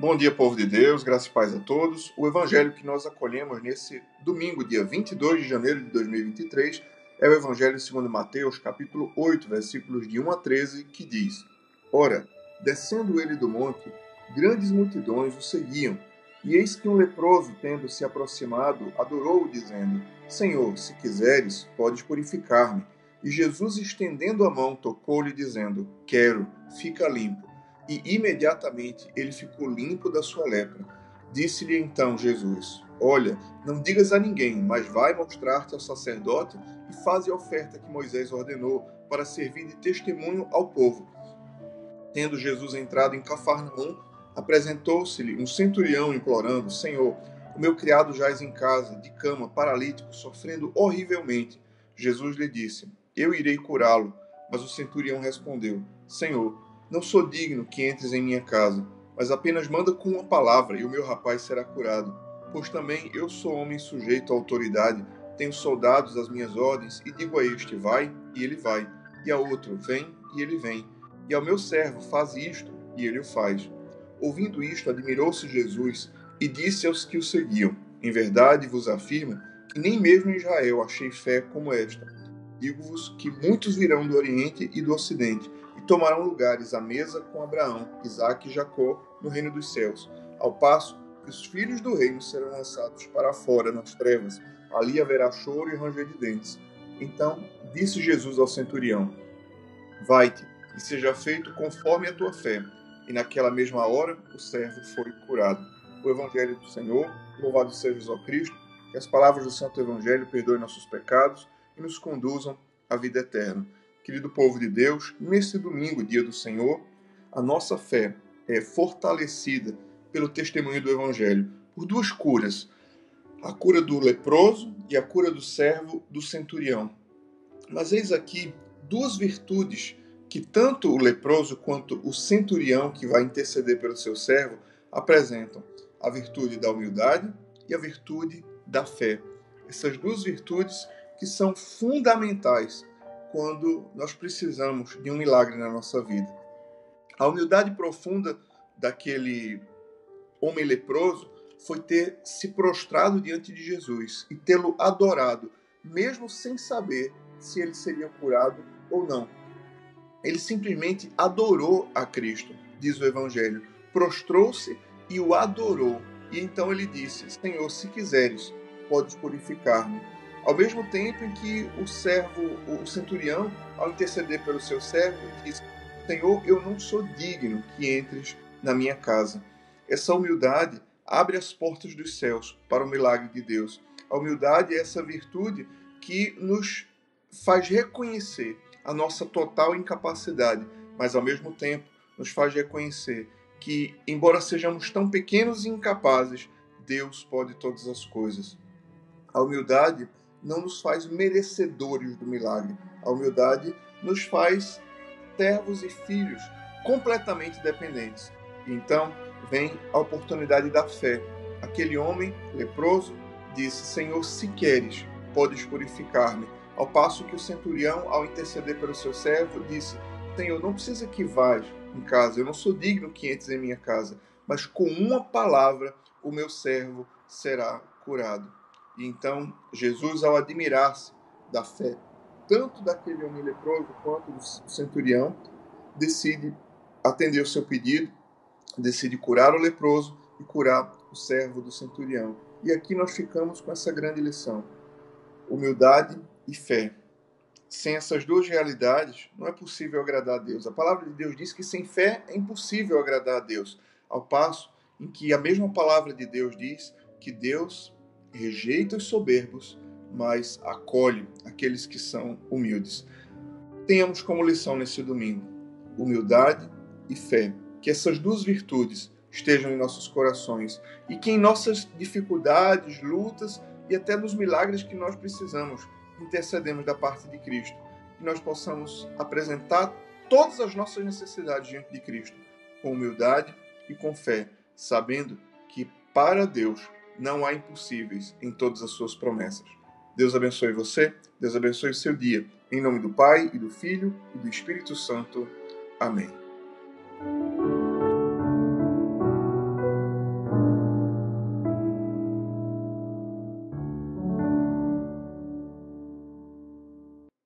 Bom dia, povo de Deus, graças e paz a todos. O evangelho que nós acolhemos nesse domingo, dia 22 de janeiro de 2023, é o evangelho segundo Mateus, capítulo 8, versículos de 1 a 13, que diz: Ora, descendo ele do monte, grandes multidões o seguiam, e eis que um leproso, tendo se aproximado, adorou-o, dizendo: Senhor, se quiseres, podes purificar-me. E Jesus, estendendo a mão, tocou-lhe, dizendo: Quero, fica limpo e imediatamente ele ficou limpo da sua lepra. Disse-lhe então Jesus: Olha, não digas a ninguém, mas vai mostrar-te ao sacerdote e faze a oferta que Moisés ordenou para servir de testemunho ao povo. Tendo Jesus entrado em Cafarnaum, apresentou-se-lhe um centurião implorando: Senhor, o meu criado jaz em casa, de cama, paralítico, sofrendo horrivelmente. Jesus lhe disse: Eu irei curá-lo. Mas o centurião respondeu: Senhor, não sou digno que entres em minha casa, mas apenas manda com uma palavra e o meu rapaz será curado. Pois também eu sou homem sujeito à autoridade, tenho soldados às minhas ordens, e digo a este: vai, e ele vai, e a outro: vem, e ele vem, e ao meu servo: faz isto, e ele o faz. Ouvindo isto, admirou-se Jesus e disse aos que o seguiam: Em verdade vos afirmo que nem mesmo em Israel achei fé como esta. Digo-vos que muitos virão do Oriente e do Ocidente e tomarão lugares à mesa com Abraão, Isaque e Jacó no reino dos céus, ao passo que os filhos do reino serão lançados para fora nas trevas. Ali haverá choro e ranger de dentes. Então disse Jesus ao centurião: Vai-te e seja feito conforme a tua fé. E naquela mesma hora o servo foi curado. O Evangelho do Senhor, louvado seja Jesus Cristo, que as palavras do Santo Evangelho perdoem nossos pecados e nos conduzam à vida eterna. Querido povo de Deus, nesse domingo, dia do Senhor, a nossa fé é fortalecida pelo testemunho do Evangelho por duas curas: a cura do leproso e a cura do servo do centurião. Mas eis aqui duas virtudes que tanto o leproso quanto o centurião que vai interceder pelo seu servo apresentam: a virtude da humildade e a virtude da fé. Essas duas virtudes que são fundamentais quando nós precisamos de um milagre na nossa vida. A humildade profunda daquele homem leproso foi ter se prostrado diante de Jesus e tê-lo adorado, mesmo sem saber se ele seria curado ou não. Ele simplesmente adorou a Cristo, diz o Evangelho. Prostrou-se e o adorou. E então ele disse: Senhor, se quiseres, podes purificar-me. Ao mesmo tempo em que o servo, o centurião, ao interceder pelo seu servo, diz: Senhor, eu não sou digno que entres na minha casa. Essa humildade abre as portas dos céus para o milagre de Deus. A humildade é essa virtude que nos faz reconhecer a nossa total incapacidade, mas ao mesmo tempo nos faz reconhecer que, embora sejamos tão pequenos e incapazes, Deus pode todas as coisas. A humildade não nos faz merecedores do milagre. A humildade nos faz servos e filhos completamente dependentes. E então vem a oportunidade da fé. Aquele homem leproso disse: Senhor, se queres, podes purificar-me. Ao passo que o centurião, ao interceder pelo seu servo, disse: Senhor, não precisa que vás em casa, eu não sou digno que entres em minha casa, mas com uma palavra o meu servo será curado. E então Jesus, ao admirar-se da fé, tanto daquele homem leproso quanto do centurião, decide atender o seu pedido, decide curar o leproso e curar o servo do centurião. E aqui nós ficamos com essa grande lição: humildade e fé. Sem essas duas realidades, não é possível agradar a Deus. A palavra de Deus diz que sem fé é impossível agradar a Deus, ao passo em que a mesma palavra de Deus diz que Deus rejeita os soberbos, mas acolhe aqueles que são humildes. Tenhamos como lição nesse domingo humildade e fé. Que essas duas virtudes estejam em nossos corações e que em nossas dificuldades, lutas e até nos milagres que nós precisamos, intercedemos da parte de Cristo. Que nós possamos apresentar todas as nossas necessidades diante de Cristo, com humildade e com fé, sabendo que para Deus não há impossíveis em todas as suas promessas. Deus abençoe você, Deus abençoe o seu dia. Em nome do Pai, e do Filho, e do Espírito Santo. Amém.